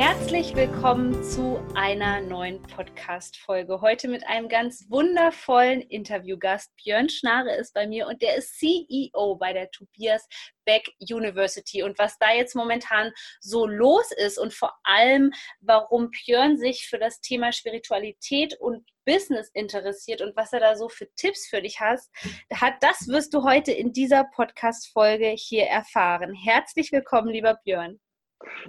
Herzlich willkommen zu einer neuen Podcast-Folge. Heute mit einem ganz wundervollen Interviewgast. Björn Schnare ist bei mir und der ist CEO bei der Tobias Beck University. Und was da jetzt momentan so los ist und vor allem, warum Björn sich für das Thema Spiritualität und Business interessiert und was er da so für Tipps für dich hat, das wirst du heute in dieser Podcast-Folge hier erfahren. Herzlich willkommen, lieber Björn.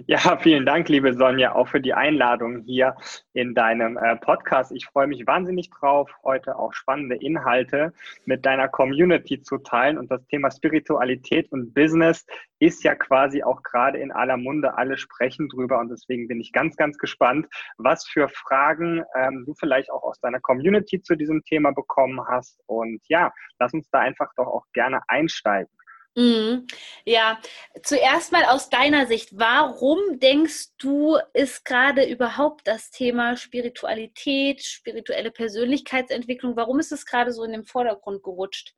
Ja, vielen Dank, liebe Sonja, auch für die Einladung hier in deinem äh, Podcast. Ich freue mich wahnsinnig drauf, heute auch spannende Inhalte mit deiner Community zu teilen. Und das Thema Spiritualität und Business ist ja quasi auch gerade in aller Munde. Alle sprechen drüber. Und deswegen bin ich ganz, ganz gespannt, was für Fragen ähm, du vielleicht auch aus deiner Community zu diesem Thema bekommen hast. Und ja, lass uns da einfach doch auch gerne einsteigen. Mhm. Ja, zuerst mal aus deiner Sicht, warum denkst du, ist gerade überhaupt das Thema Spiritualität, spirituelle Persönlichkeitsentwicklung, warum ist es gerade so in den Vordergrund gerutscht?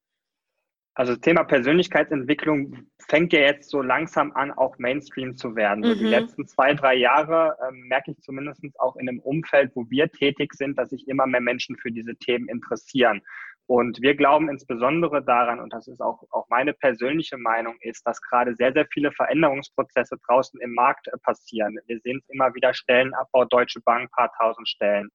Also das Thema Persönlichkeitsentwicklung fängt ja jetzt so langsam an, auch Mainstream zu werden. Mhm. So die letzten zwei, drei Jahre äh, merke ich zumindest auch in dem Umfeld, wo wir tätig sind, dass sich immer mehr Menschen für diese Themen interessieren. Und wir glauben insbesondere daran, und das ist auch, auch meine persönliche Meinung, ist, dass gerade sehr, sehr viele Veränderungsprozesse draußen im Markt äh, passieren. Wir sehen es immer wieder Stellenabbau, Deutsche Bank, paar tausend Stellen,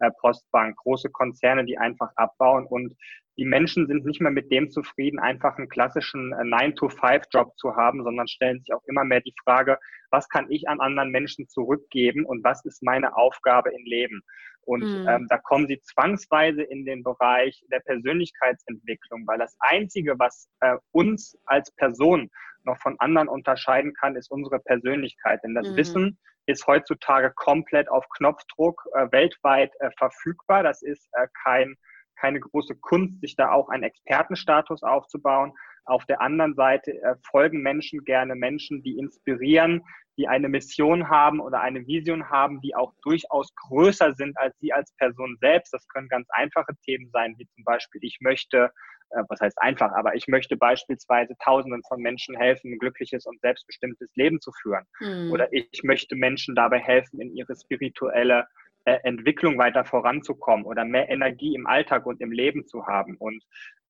äh, Postbank, große Konzerne, die einfach abbauen. Und die Menschen sind nicht mehr mit dem zufrieden, einfach einen klassischen 9-to-5-Job äh, zu haben, sondern stellen sich auch immer mehr die Frage, was kann ich an anderen Menschen zurückgeben und was ist meine Aufgabe im Leben? Und mhm. ähm, da kommen sie zwangsweise in den Bereich der Persönlichkeitsentwicklung, weil das Einzige, was äh, uns als Person noch von anderen unterscheiden kann, ist unsere Persönlichkeit. Denn das mhm. Wissen ist heutzutage komplett auf Knopfdruck äh, weltweit äh, verfügbar. Das ist äh, kein, keine große Kunst, sich da auch einen Expertenstatus aufzubauen. Auf der anderen Seite äh, folgen Menschen gerne Menschen, die inspirieren, die eine Mission haben oder eine Vision haben, die auch durchaus größer sind als sie als Person selbst. Das können ganz einfache Themen sein, wie zum Beispiel, ich möchte, äh, was heißt einfach, aber ich möchte beispielsweise Tausenden von Menschen helfen, ein glückliches und selbstbestimmtes Leben zu führen. Mhm. Oder ich möchte Menschen dabei helfen, in ihre spirituelle äh, Entwicklung weiter voranzukommen oder mehr Energie im Alltag und im Leben zu haben. Und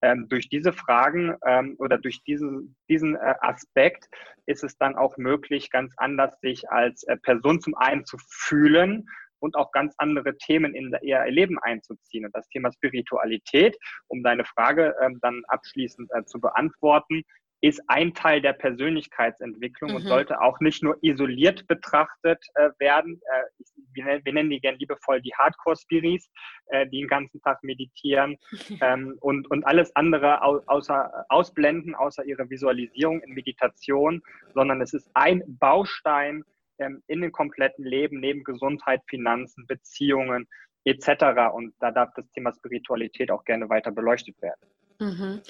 ähm, durch diese Fragen ähm, oder durch diesen, diesen äh, Aspekt ist es dann auch möglich, ganz anders sich als äh, Person zum einen zu fühlen und auch ganz andere Themen in ihr Leben einzuziehen. Und das Thema Spiritualität, um deine Frage ähm, dann abschließend äh, zu beantworten, ist ein Teil der Persönlichkeitsentwicklung mhm. und sollte auch nicht nur isoliert betrachtet äh, werden. Äh, wir, wir, nennen die gern liebevoll die Hardcore-Spiris, äh, die den ganzen Tag meditieren ähm, und, und alles andere au außer, ausblenden, außer ihre Visualisierung in Meditation, sondern es ist ein Baustein ähm, in dem kompletten Leben, neben Gesundheit, Finanzen, Beziehungen etc. Und da darf das Thema Spiritualität auch gerne weiter beleuchtet werden. Mhm.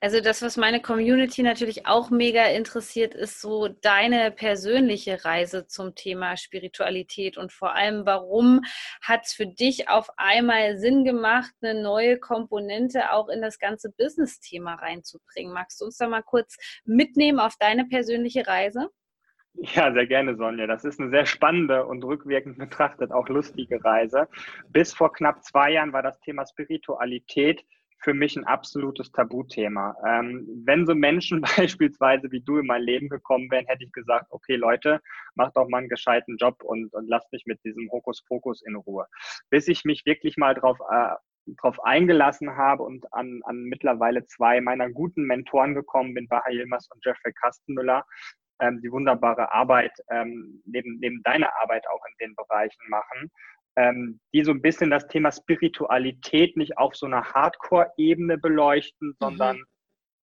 Also das, was meine Community natürlich auch mega interessiert, ist so deine persönliche Reise zum Thema Spiritualität und vor allem, warum hat es für dich auf einmal Sinn gemacht, eine neue Komponente auch in das ganze Business-Thema reinzubringen? Magst du uns da mal kurz mitnehmen auf deine persönliche Reise? Ja, sehr gerne, Sonja. Das ist eine sehr spannende und rückwirkend betrachtet auch lustige Reise. Bis vor knapp zwei Jahren war das Thema Spiritualität für mich ein absolutes Tabuthema. Ähm, wenn so Menschen beispielsweise wie du in mein Leben gekommen wären, hätte ich gesagt, okay Leute, macht doch mal einen gescheiten Job und, und lasst mich mit diesem Hokuspokus in Ruhe. Bis ich mich wirklich mal drauf, äh, drauf eingelassen habe und an, an mittlerweile zwei meiner guten Mentoren gekommen bin, Baha Yilmaz und Jeffrey Kastenmüller, ähm, die wunderbare Arbeit ähm, neben, neben deiner Arbeit auch in den Bereichen machen ähm, die so ein bisschen das Thema Spiritualität nicht auf so einer Hardcore-Ebene beleuchten, mhm. sondern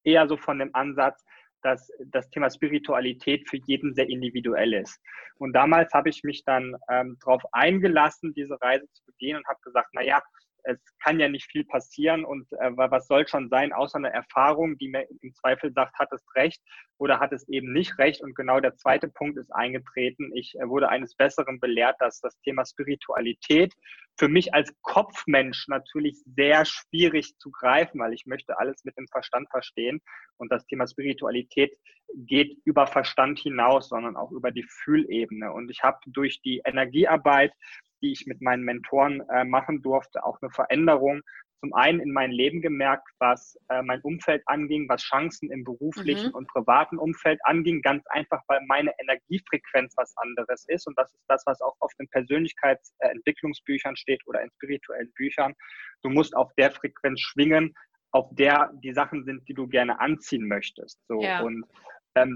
eher so von dem Ansatz, dass das Thema Spiritualität für jeden sehr individuell ist. Und damals habe ich mich dann ähm, darauf eingelassen, diese Reise zu begehen und habe gesagt, na ja, es kann ja nicht viel passieren und äh, was soll schon sein, außer eine Erfahrung, die mir im Zweifel sagt, hat es recht oder hat es eben nicht recht. Und genau der zweite Punkt ist eingetreten. Ich äh, wurde eines Besseren belehrt, dass das Thema Spiritualität für mich als Kopfmensch natürlich sehr schwierig zu greifen, weil ich möchte alles mit dem Verstand verstehen. Und das Thema Spiritualität geht über Verstand hinaus, sondern auch über die Fühlebene. Und ich habe durch die Energiearbeit, die ich mit meinen Mentoren äh, machen durfte, auch eine Veränderung zum einen in mein Leben gemerkt, was äh, mein Umfeld anging, was Chancen im beruflichen mhm. und privaten Umfeld anging. Ganz einfach, weil meine Energiefrequenz was anderes ist. Und das ist das, was auch auf den Persönlichkeitsentwicklungsbüchern steht oder in spirituellen Büchern. Du musst auf der Frequenz schwingen, auf der die Sachen sind, die du gerne anziehen möchtest. So. Ja. Und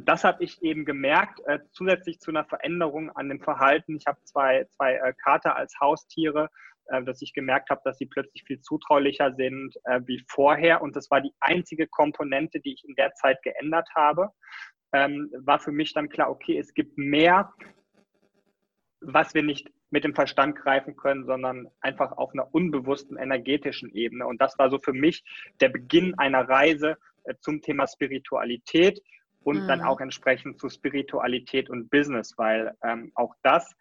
das habe ich eben gemerkt, äh, zusätzlich zu einer Veränderung an dem Verhalten. Ich habe zwei, zwei äh, Kater als Haustiere, äh, dass ich gemerkt habe, dass sie plötzlich viel zutraulicher sind äh, wie vorher. Und das war die einzige Komponente, die ich in der Zeit geändert habe. Ähm, war für mich dann klar, okay, es gibt mehr, was wir nicht mit dem Verstand greifen können, sondern einfach auf einer unbewussten energetischen Ebene. Und das war so für mich der Beginn einer Reise äh, zum Thema Spiritualität und mhm. dann auch entsprechend zu Spiritualität und Business, weil ähm, auch das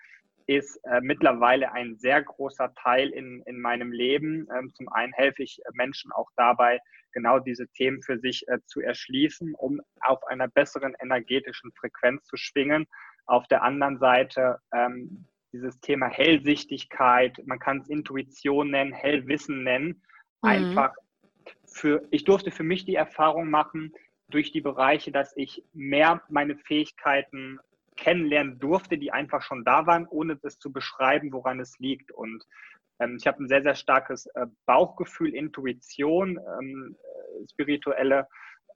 ist äh, mittlerweile ein sehr großer Teil in, in meinem Leben. Ähm, zum einen helfe ich Menschen auch dabei, genau diese Themen für sich äh, zu erschließen, um auf einer besseren energetischen Frequenz zu schwingen. Auf der anderen Seite ähm, dieses Thema Hellsichtigkeit, man kann es Intuition nennen, Hellwissen nennen, mhm. einfach für, ich durfte für mich die Erfahrung machen, durch die Bereiche, dass ich mehr meine Fähigkeiten kennenlernen durfte, die einfach schon da waren, ohne das zu beschreiben, woran es liegt. Und ähm, ich habe ein sehr, sehr starkes äh, Bauchgefühl, Intuition, ähm, äh, spirituelle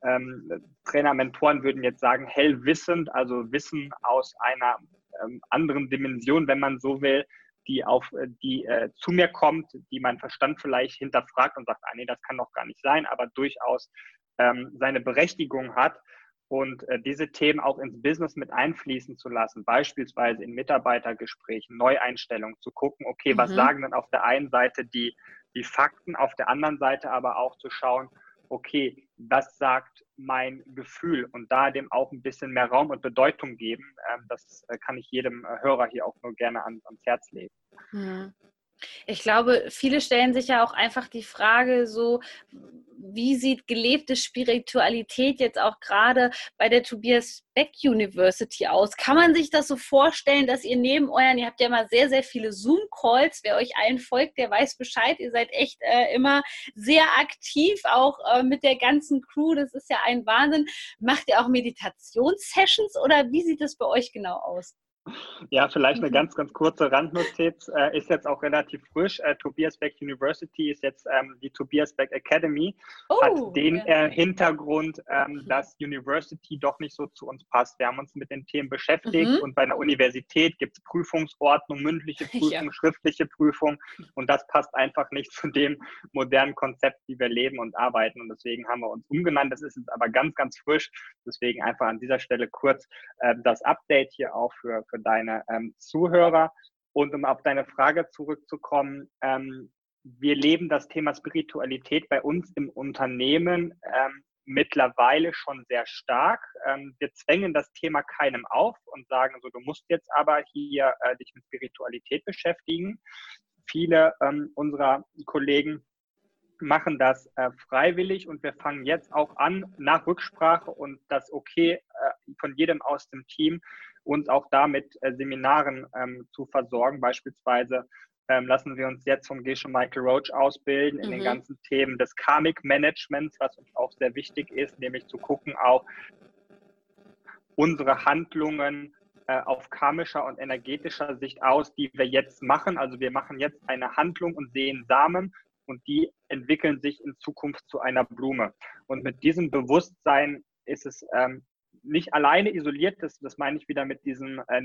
ähm, Trainer, Mentoren würden jetzt sagen, hellwissend, also Wissen aus einer ähm, anderen Dimension, wenn man so will, die auf äh, die äh, zu mir kommt, die mein Verstand vielleicht hinterfragt und sagt, ah nee, das kann doch gar nicht sein, aber durchaus ähm, seine Berechtigung hat und äh, diese Themen auch ins Business mit einfließen zu lassen, beispielsweise in Mitarbeitergesprächen, Neueinstellungen, zu gucken, okay, mhm. was sagen dann auf der einen Seite die, die Fakten, auf der anderen Seite aber auch zu schauen, okay, was sagt mein Gefühl und da dem auch ein bisschen mehr Raum und Bedeutung geben. Ähm, das äh, kann ich jedem äh, Hörer hier auch nur gerne ans, ans Herz legen. Mhm. Ich glaube, viele stellen sich ja auch einfach die Frage so, wie sieht gelebte Spiritualität jetzt auch gerade bei der Tobias Beck University aus? Kann man sich das so vorstellen, dass ihr neben euren, ihr habt ja mal sehr, sehr viele Zoom-Calls, wer euch allen folgt, der weiß Bescheid, ihr seid echt äh, immer sehr aktiv, auch äh, mit der ganzen Crew, das ist ja ein Wahnsinn. Macht ihr auch Meditationssessions oder wie sieht das bei euch genau aus? Ja, vielleicht eine mhm. ganz, ganz kurze Randnotiz. Äh, ist jetzt auch relativ frisch. Äh, Tobias Beck University ist jetzt ähm, die Tobias Beck Academy. Oh, hat den ja. äh, Hintergrund, ähm, mhm. dass University doch nicht so zu uns passt. Wir haben uns mit den Themen beschäftigt mhm. und bei einer Universität gibt es Prüfungsordnung, mündliche Prüfung, ja. schriftliche Prüfung und das passt einfach nicht zu dem modernen Konzept, wie wir leben und arbeiten. Und deswegen haben wir uns umgenannt. Das ist jetzt aber ganz, ganz frisch. Deswegen einfach an dieser Stelle kurz äh, das Update hier auch für, für für deine ähm, Zuhörer. Und um auf deine Frage zurückzukommen, ähm, wir leben das Thema Spiritualität bei uns im Unternehmen ähm, mittlerweile schon sehr stark. Ähm, wir zwängen das Thema keinem auf und sagen so, du musst jetzt aber hier äh, dich mit Spiritualität beschäftigen. Viele ähm, unserer Kollegen machen das äh, freiwillig und wir fangen jetzt auch an, nach Rücksprache und das Okay äh, von jedem aus dem Team, uns auch damit äh, Seminaren ähm, zu versorgen. Beispielsweise ähm, lassen wir uns jetzt vom Gesche Michael Roach ausbilden in mhm. den ganzen Themen des Karmic Managements, was uns auch sehr wichtig ist, nämlich zu gucken auch unsere Handlungen äh, auf karmischer und energetischer Sicht aus, die wir jetzt machen. Also wir machen jetzt eine Handlung und sehen Samen und die entwickeln sich in Zukunft zu einer Blume. Und mit diesem Bewusstsein ist es ähm, nicht alleine isoliert, das, das meine ich wieder mit diesem äh,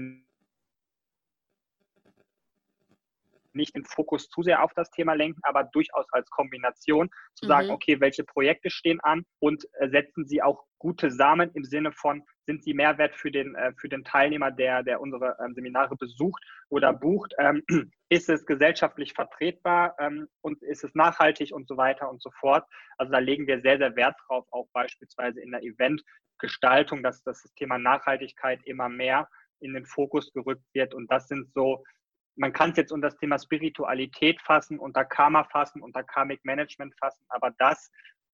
nicht den Fokus zu sehr auf das Thema lenken, aber durchaus als Kombination zu sagen, mhm. okay, welche Projekte stehen an und äh, setzen sie auch gute Samen im Sinne von, sind sie Mehrwert für den, äh, für den Teilnehmer, der, der unsere ähm, Seminare besucht oder bucht? Ähm, ist es gesellschaftlich vertretbar ähm, und ist es nachhaltig und so weiter und so fort? Also da legen wir sehr, sehr Wert drauf, auch beispielsweise in der Eventgestaltung, dass, dass das Thema Nachhaltigkeit immer mehr in den Fokus gerückt wird. Und das sind so man kann es jetzt unter das Thema Spiritualität fassen, unter Karma fassen, unter Karmic Management fassen, aber das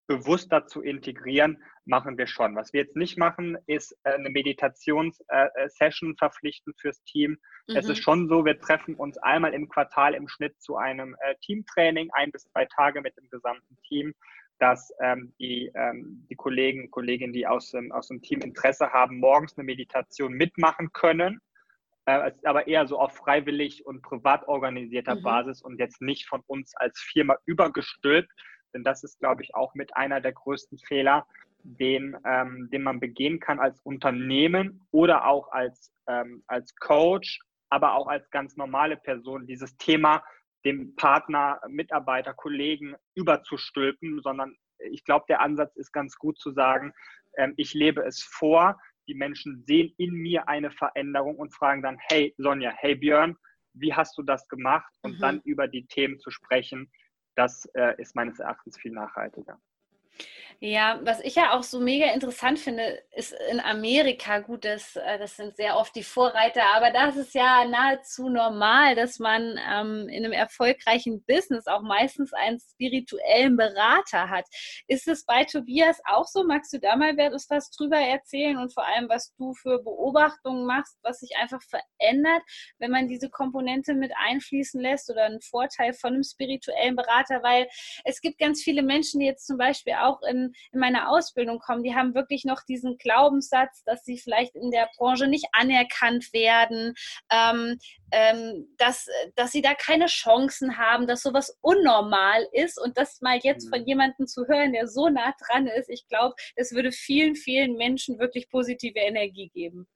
bewusster zu integrieren, machen wir schon. Was wir jetzt nicht machen, ist äh, eine Meditationssession äh, verpflichten fürs Team. Mhm. Es ist mhm. schon so, wir treffen uns einmal im Quartal im Schnitt zu einem äh, Teamtraining, ein bis zwei Tage mit dem gesamten Team, dass ähm, die, ähm, die Kollegen, Kolleginnen, die aus dem, aus dem Team Interesse haben, morgens eine Meditation mitmachen können äh, aber eher so auf freiwillig und privat organisierter mhm. Basis und jetzt nicht von uns als Firma übergestülpt. Denn das ist, glaube ich, auch mit einer der größten Fehler, den, ähm, den man begehen kann als Unternehmen oder auch als, ähm, als Coach, aber auch als ganz normale Person, dieses Thema dem Partner, Mitarbeiter, Kollegen überzustülpen, sondern ich glaube, der Ansatz ist ganz gut zu sagen, ähm, ich lebe es vor, die Menschen sehen in mir eine Veränderung und fragen dann, hey Sonja, hey Björn, wie hast du das gemacht? Und mhm. dann über die Themen zu sprechen, das äh, ist meines Erachtens viel nachhaltiger. Ja, was ich ja auch so mega interessant finde, ist in Amerika, gut, das, äh, das sind sehr oft die Vorreiter, aber das ist ja nahezu normal, dass man ähm, in einem erfolgreichen Business auch meistens einen spirituellen Berater hat. Ist es bei Tobias auch so? Magst du da mal was drüber erzählen und vor allem, was du für Beobachtungen machst, was sich einfach verändert, wenn man diese Komponente mit einfließen lässt oder einen Vorteil von einem spirituellen Berater? Weil es gibt ganz viele Menschen, die jetzt zum Beispiel auch in in meiner Ausbildung kommen, die haben wirklich noch diesen Glaubenssatz, dass sie vielleicht in der Branche nicht anerkannt werden, ähm, ähm, dass, dass sie da keine Chancen haben, dass sowas unnormal ist und das mal jetzt von mhm. jemandem zu hören, der so nah dran ist, ich glaube, es würde vielen, vielen Menschen wirklich positive Energie geben.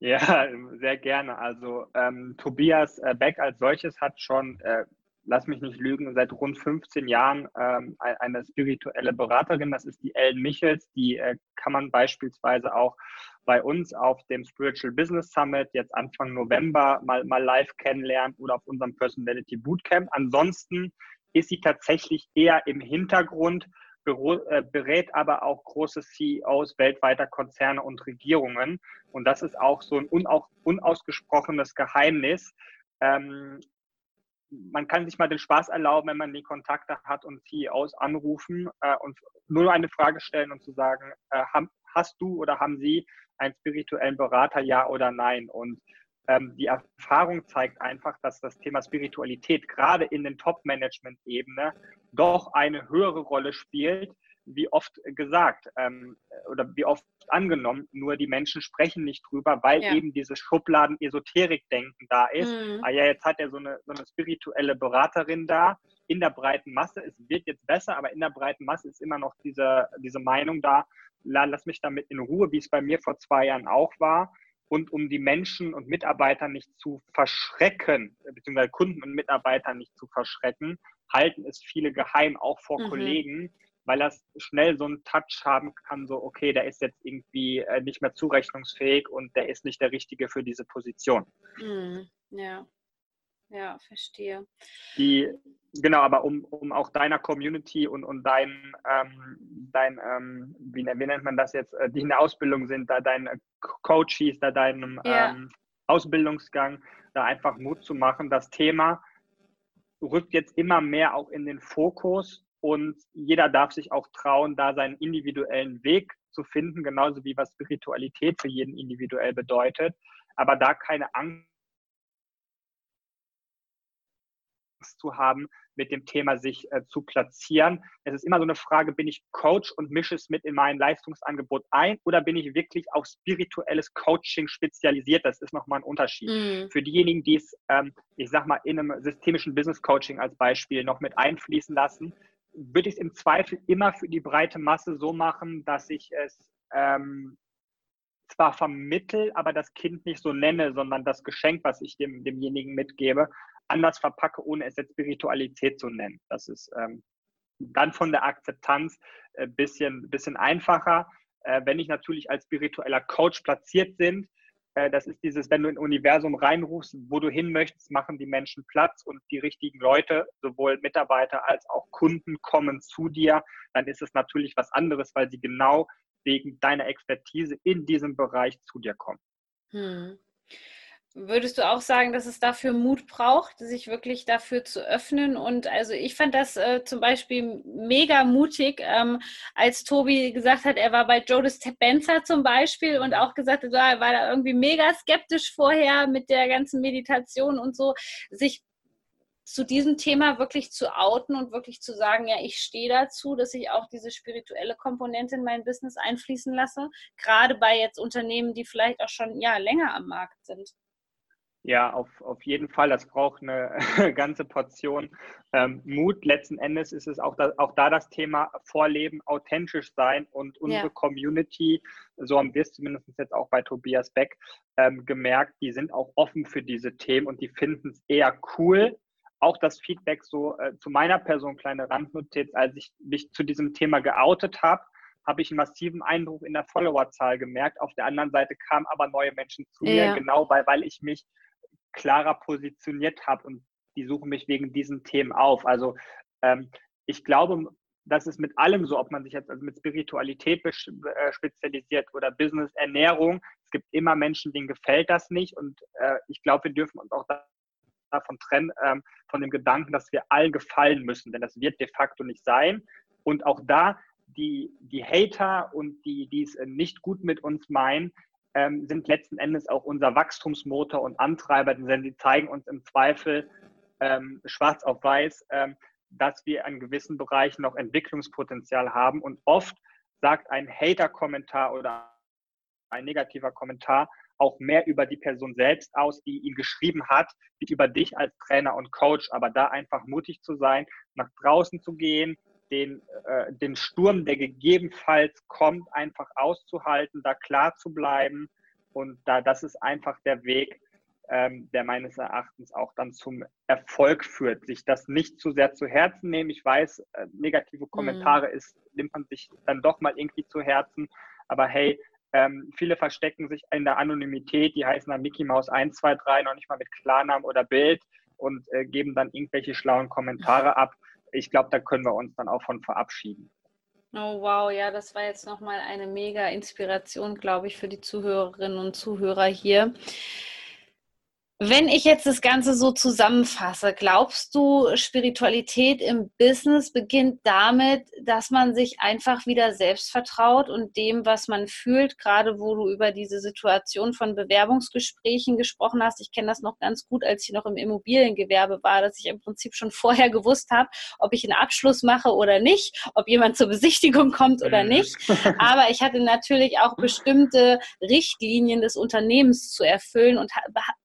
Ja, sehr gerne. Also ähm, Tobias äh, Beck als solches hat schon äh, lass mich nicht lügen, seit rund 15 Jahren ähm, eine spirituelle Beraterin. Das ist die Ellen Michels. Die äh, kann man beispielsweise auch bei uns auf dem Spiritual Business Summit jetzt Anfang November mal, mal live kennenlernen oder auf unserem Personality Bootcamp. Ansonsten ist sie tatsächlich eher im Hintergrund, äh, berät aber auch große CEOs weltweiter Konzerne und Regierungen. Und das ist auch so ein unausgesprochenes Geheimnis. Ähm, man kann sich mal den Spaß erlauben, wenn man die Kontakte hat und CEOs anrufen äh, und nur eine Frage stellen und zu sagen, äh, haben, hast du oder haben Sie einen spirituellen Berater, ja oder nein? Und ähm, die Erfahrung zeigt einfach, dass das Thema Spiritualität gerade in den Top-Management-Ebene doch eine höhere Rolle spielt, wie oft gesagt ähm, oder wie oft angenommen, nur die Menschen sprechen nicht drüber, weil ja. eben dieses Schubladen-Esoterik-Denken da ist. Mhm. Ah ja, jetzt hat er so eine, so eine spirituelle Beraterin da in der breiten Masse. Es wird jetzt besser, aber in der breiten Masse ist immer noch diese, diese Meinung da, lass mich damit in Ruhe, wie es bei mir vor zwei Jahren auch war. Und um die Menschen und Mitarbeiter nicht zu verschrecken, beziehungsweise Kunden und Mitarbeiter nicht zu verschrecken, halten es viele geheim, auch vor mhm. Kollegen weil das schnell so einen Touch haben kann, so, okay, der ist jetzt irgendwie äh, nicht mehr zurechnungsfähig und der ist nicht der Richtige für diese Position. Mm, ja, ja, verstehe. Die, genau, aber um, um auch deiner Community und, und dein, ähm, dein ähm, wie, wie, nennt man das jetzt, äh, die in der Ausbildung sind, da dein Coaches, da deinem ja. ähm, Ausbildungsgang, da einfach Mut zu machen. Das Thema rückt jetzt immer mehr auch in den Fokus und jeder darf sich auch trauen, da seinen individuellen Weg zu finden, genauso wie was Spiritualität für jeden individuell bedeutet. Aber da keine Angst zu haben, mit dem Thema sich äh, zu platzieren. Es ist immer so eine Frage, bin ich Coach und mische es mit in mein Leistungsangebot ein oder bin ich wirklich auf spirituelles Coaching spezialisiert? Das ist nochmal ein Unterschied. Mhm. Für diejenigen, die es, ähm, ich sag mal, in einem systemischen Business Coaching als Beispiel noch mit einfließen lassen, würde ich es im Zweifel immer für die breite Masse so machen, dass ich es ähm, zwar vermittel, aber das Kind nicht so nenne, sondern das Geschenk, was ich dem, demjenigen mitgebe, anders verpacke, ohne es jetzt Spiritualität zu nennen. Das ist ähm, dann von der Akzeptanz ein äh, bisschen, bisschen einfacher. Äh, wenn ich natürlich als spiritueller Coach platziert bin, äh, das ist dieses, wenn du in ein Universum reinrufst, wo du hin möchtest, machen die Menschen Platz und die richtigen Leute, sowohl Mitarbeiter als auch Kunden, kommen zu dir, dann ist es natürlich was anderes, weil sie genau wegen deiner Expertise in diesem Bereich zu dir kommen. Hm. Würdest du auch sagen, dass es dafür Mut braucht, sich wirklich dafür zu öffnen? Und also ich fand das äh, zum Beispiel mega mutig, ähm, als Tobi gesagt hat, er war bei Joe Dispenza zum Beispiel und auch gesagt hat, er war da irgendwie mega skeptisch vorher mit der ganzen Meditation und so, sich zu diesem Thema wirklich zu outen und wirklich zu sagen, ja, ich stehe dazu, dass ich auch diese spirituelle Komponente in mein Business einfließen lasse, gerade bei jetzt Unternehmen, die vielleicht auch schon ja länger am Markt sind. Ja, auf, auf jeden Fall. Das braucht eine ganze Portion ähm, Mut. Letzten Endes ist es auch da, auch da das Thema Vorleben, authentisch sein und unsere ja. Community, so haben wir es zumindest jetzt auch bei Tobias Beck ähm, gemerkt, die sind auch offen für diese Themen und die finden es eher cool. Auch das Feedback so äh, zu meiner Person, kleine Randnotiz, als ich mich zu diesem Thema geoutet habe, habe ich einen massiven Eindruck in der Followerzahl gemerkt. Auf der anderen Seite kamen aber neue Menschen zu ja. mir, genau weil, weil ich mich klarer positioniert habe und die suchen mich wegen diesen Themen auf. Also ähm, ich glaube, das ist mit allem so, ob man sich jetzt also mit Spiritualität äh, spezialisiert oder Business, Ernährung. Es gibt immer Menschen, denen gefällt das nicht und äh, ich glaube, wir dürfen uns auch davon trennen, ähm, von dem Gedanken, dass wir allen gefallen müssen, denn das wird de facto nicht sein. Und auch da, die, die Hater und die, die es nicht gut mit uns meinen, ähm, sind letzten Endes auch unser Wachstumsmotor und Antreiber, denn sie zeigen uns im Zweifel ähm, schwarz auf weiß, ähm, dass wir in gewissen Bereichen noch Entwicklungspotenzial haben. Und oft sagt ein Hater-Kommentar oder ein negativer Kommentar auch mehr über die Person selbst aus, die ihn geschrieben hat, wie über dich als Trainer und Coach. Aber da einfach mutig zu sein, nach draußen zu gehen, den, äh, den Sturm, der gegebenenfalls kommt, einfach auszuhalten, da klar zu bleiben. Und da, das ist einfach der Weg, ähm, der meines Erachtens auch dann zum Erfolg führt. Sich das nicht zu sehr zu Herzen nehmen. Ich weiß, äh, negative mhm. Kommentare mhm. ist, nimmt man sich dann doch mal irgendwie zu Herzen. Aber hey, ähm, viele verstecken sich in der Anonymität, die heißen dann Mickey Mouse 123, noch nicht mal mit Klarnamen oder Bild und äh, geben dann irgendwelche schlauen Kommentare ab ich glaube, da können wir uns dann auch von verabschieden. Oh wow, ja, das war jetzt nochmal eine mega Inspiration, glaube ich, für die Zuhörerinnen und Zuhörer hier. Wenn ich jetzt das Ganze so zusammenfasse, glaubst du, Spiritualität im Business beginnt damit, dass man sich einfach wieder selbst vertraut und dem, was man fühlt, gerade wo du über diese Situation von Bewerbungsgesprächen gesprochen hast. Ich kenne das noch ganz gut, als ich noch im Immobiliengewerbe war, dass ich im Prinzip schon vorher gewusst habe, ob ich einen Abschluss mache oder nicht, ob jemand zur Besichtigung kommt oder mhm. nicht. Aber ich hatte natürlich auch bestimmte Richtlinien des Unternehmens zu erfüllen und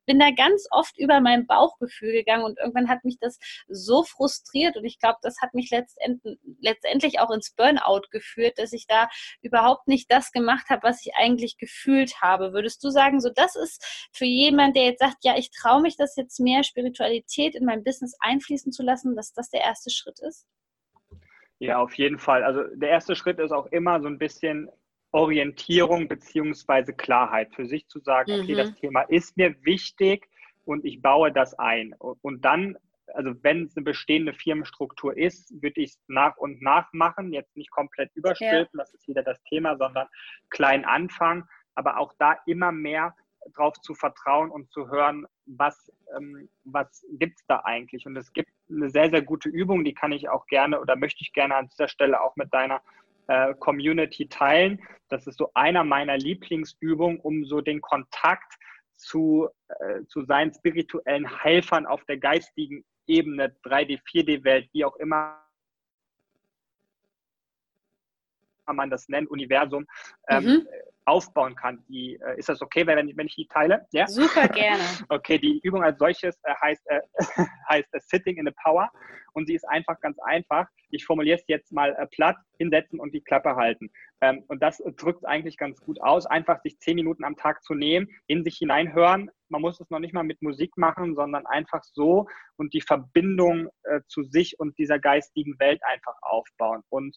bin da ganz oft über mein Bauchgefühl gegangen und irgendwann hat mich das so frustriert und ich glaube, das hat mich letztendlich, auch ins Burnout geführt, dass ich da überhaupt nicht das gemacht habe, was ich eigentlich gefühlt habe. Würdest du sagen, so das ist für jemanden, der jetzt sagt, ja, ich traue mich das jetzt mehr Spiritualität in mein Business einfließen zu lassen, dass das der erste Schritt ist? Ja, auf jeden Fall. Also der erste Schritt ist auch immer so ein bisschen Orientierung beziehungsweise Klarheit für sich zu sagen, mhm. okay, das Thema ist mir wichtig und ich baue das ein. Und dann, also wenn es eine bestehende Firmenstruktur ist, würde ich es nach und nach machen, jetzt nicht komplett überstülpen, ja. das ist wieder das Thema, sondern klein anfangen, aber auch da immer mehr drauf zu vertrauen und zu hören, was, ähm, was gibt es da eigentlich. Und es gibt eine sehr, sehr gute Übung, die kann ich auch gerne oder möchte ich gerne an dieser Stelle auch mit deiner äh, Community teilen. Das ist so einer meiner Lieblingsübungen, um so den Kontakt zu, äh, zu seinen spirituellen Helfern auf der geistigen Ebene, 3D, 4D-Welt, wie auch immer man das nennt, Universum, ähm, mhm. Aufbauen kann. Die, äh, ist das okay, wenn ich, wenn ich die teile? Ja? Super gerne. Okay, die Übung als solches äh, heißt, äh, heißt äh, Sitting in the Power und sie ist einfach ganz einfach. Ich formuliere es jetzt mal äh, platt, hinsetzen und die Klappe halten. Ähm, und das drückt eigentlich ganz gut aus, einfach sich zehn Minuten am Tag zu nehmen, in sich hineinhören. Man muss es noch nicht mal mit Musik machen, sondern einfach so und die Verbindung äh, zu sich und dieser geistigen Welt einfach aufbauen. Und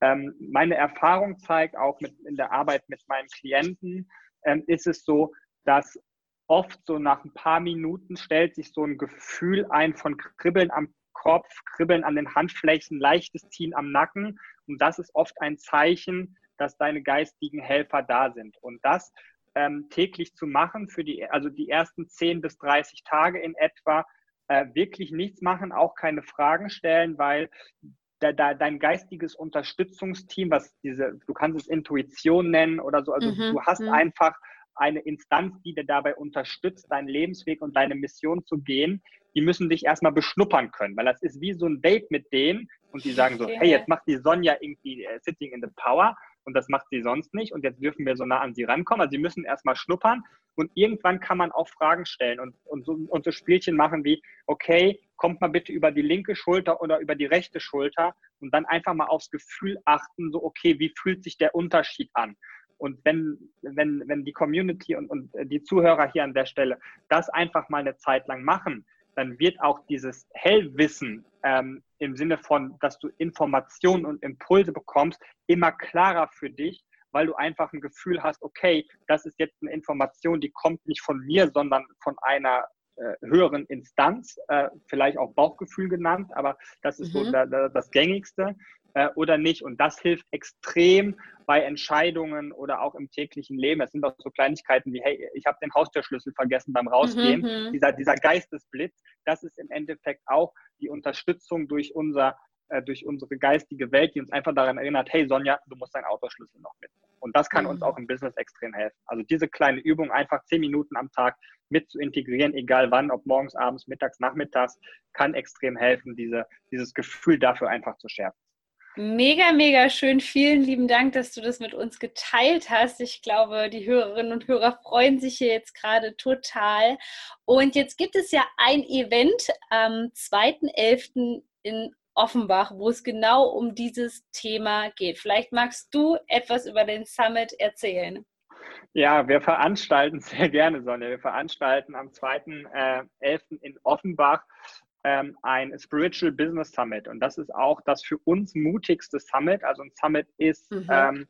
ähm, meine Erfahrung zeigt auch mit, in der Arbeit mit meinen Klienten, ähm, ist es so, dass oft so nach ein paar Minuten stellt sich so ein Gefühl ein von Kribbeln am Kopf, Kribbeln an den Handflächen, leichtes Ziehen am Nacken. Und das ist oft ein Zeichen, dass deine geistigen Helfer da sind. Und das ähm, täglich zu machen, für die, also die ersten 10 bis 30 Tage in etwa, äh, wirklich nichts machen, auch keine Fragen stellen, weil da, da, dein geistiges Unterstützungsteam, was diese, du kannst es Intuition nennen oder so, also mhm. du hast mhm. einfach eine Instanz, die dir dabei unterstützt, deinen Lebensweg und deine Mission zu gehen, die müssen dich erstmal beschnuppern können, weil das ist wie so ein Date mit denen und die sagen so, okay. hey, jetzt macht die Sonja irgendwie uh, Sitting in the Power und das macht sie sonst nicht und jetzt dürfen wir so nah an sie rankommen. Also sie müssen erstmal schnuppern und irgendwann kann man auch Fragen stellen und, und, so, und so Spielchen machen wie, okay, kommt mal bitte über die linke Schulter oder über die rechte Schulter und dann einfach mal aufs Gefühl achten, so, okay, wie fühlt sich der Unterschied an? Und wenn, wenn, wenn die Community und, und die Zuhörer hier an der Stelle das einfach mal eine Zeit lang machen, dann wird auch dieses Hellwissen ähm, im Sinne von, dass du Informationen und Impulse bekommst, immer klarer für dich, weil du einfach ein Gefühl hast, okay, das ist jetzt eine Information, die kommt nicht von mir, sondern von einer äh, höheren Instanz, äh, vielleicht auch Bauchgefühl genannt, aber das ist mhm. so da, da, das gängigste äh, oder nicht. Und das hilft extrem bei Entscheidungen oder auch im täglichen Leben. Es sind auch so Kleinigkeiten wie, hey, ich habe den Haustürschlüssel vergessen beim Rausgehen. Mhm, mhm. Dieser, dieser Geistesblitz, das ist im Endeffekt auch die Unterstützung durch unser äh, durch unsere geistige Welt, die uns einfach daran erinnert, hey Sonja, du musst deinen Autoschlüssel noch mitnehmen. Und das kann mhm. uns auch im Business extrem helfen. Also diese kleine Übung einfach zehn Minuten am Tag mit zu integrieren, egal wann, ob morgens, abends, mittags, nachmittags, kann extrem helfen, diese, dieses Gefühl dafür einfach zu schärfen. Mega, mega schön. Vielen lieben Dank, dass du das mit uns geteilt hast. Ich glaube, die Hörerinnen und Hörer freuen sich hier jetzt gerade total. Und jetzt gibt es ja ein Event am 2.11. in Offenbach, wo es genau um dieses Thema geht. Vielleicht magst du etwas über den Summit erzählen. Ja, wir veranstalten sehr gerne, Sonja. Wir veranstalten am 2.11. Äh, in Offenbach ähm, ein Spiritual Business Summit. Und das ist auch das für uns mutigste Summit. Also ein Summit ist mhm. ähm,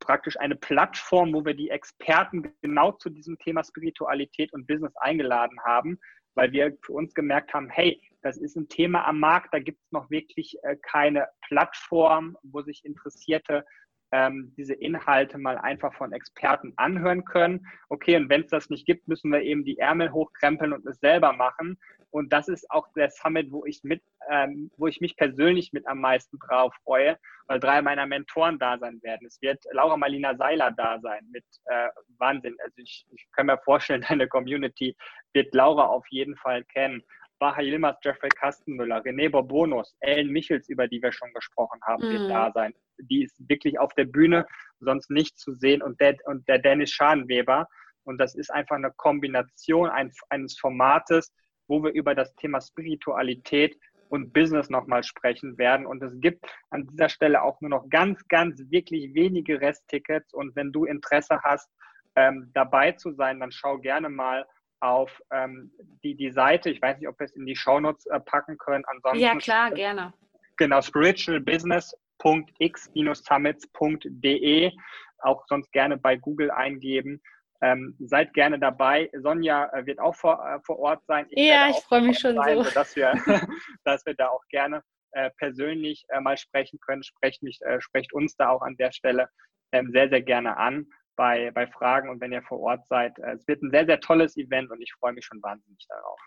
praktisch eine Plattform, wo wir die Experten genau zu diesem Thema Spiritualität und Business eingeladen haben, weil wir für uns gemerkt haben, hey, das ist ein Thema am Markt, da gibt es noch wirklich äh, keine Plattform, wo sich Interessierte ähm, diese Inhalte mal einfach von Experten anhören können. Okay, und wenn es das nicht gibt, müssen wir eben die Ärmel hochkrempeln und es selber machen. Und das ist auch der Summit, wo ich mit, ähm, wo ich mich persönlich mit am meisten drauf freue, weil drei meiner Mentoren da sein werden. Es wird Laura Marlina Seiler da sein mit äh, Wahnsinn. Also ich, ich kann mir vorstellen, deine Community wird Laura auf jeden Fall kennen. Baha Yilmaz, Jeffrey Kastenmüller, René Borbonus, Ellen Michels, über die wir schon gesprochen haben, wird mhm. da sein. Die ist wirklich auf der Bühne, sonst nicht zu sehen. Und der, und der Dennis Schanweber. Und das ist einfach eine Kombination ein, eines Formates, wo wir über das Thema Spiritualität und Business nochmal sprechen werden. Und es gibt an dieser Stelle auch nur noch ganz, ganz wirklich wenige Resttickets. Und wenn du Interesse hast, ähm, dabei zu sein, dann schau gerne mal auf ähm, die, die Seite. Ich weiß nicht, ob wir es in die Shownotes äh, packen können. Ansonsten, ja, klar, gerne. Genau, spiritualbusiness.x-summits.de. Auch sonst gerne bei Google eingeben. Ähm, seid gerne dabei. Sonja äh, wird auch vor, äh, vor Ort sein. Ich ja, ich freue mich schon sein, so. Dass wir, dass wir da auch gerne äh, persönlich äh, mal sprechen können. Sprecht, mich, äh, sprecht uns da auch an der Stelle ähm, sehr, sehr gerne an bei, bei Fragen und wenn ihr vor Ort seid. Äh, es wird ein sehr, sehr tolles Event und ich freue mich schon wahnsinnig darauf.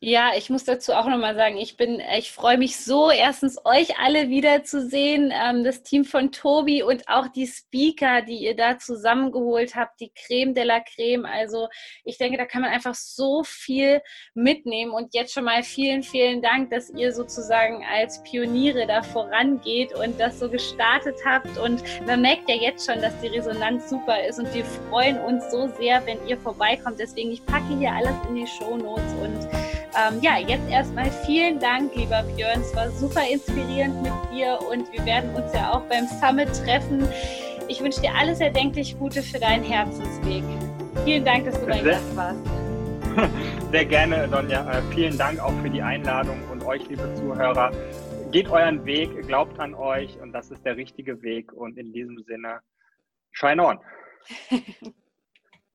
Ja, ich muss dazu auch nochmal sagen, ich bin, ich freue mich so, erstens euch alle wiederzusehen, ähm, das Team von Tobi und auch die Speaker, die ihr da zusammengeholt habt, die Creme de la Creme. Also ich denke, da kann man einfach so viel mitnehmen und jetzt schon mal vielen, vielen Dank, dass ihr sozusagen als Pioniere da vorangeht und das so gestartet habt und man merkt ja jetzt schon, dass die Resonanz super ist und wir freuen uns so sehr, wenn ihr vorbeikommt. Deswegen, ich packe hier alles in die Show Notes und ähm, ja, jetzt erstmal vielen Dank, lieber Björn. Es war super inspirierend mit dir und wir werden uns ja auch beim Summit treffen. Ich wünsche dir alles erdenklich Gute für deinen Herzensweg. Vielen Dank, dass du mein Gast warst. Sehr gerne, Sonja. Äh, vielen Dank auch für die Einladung und euch, liebe Zuhörer. Geht euren Weg, glaubt an euch und das ist der richtige Weg. Und in diesem Sinne, shine on.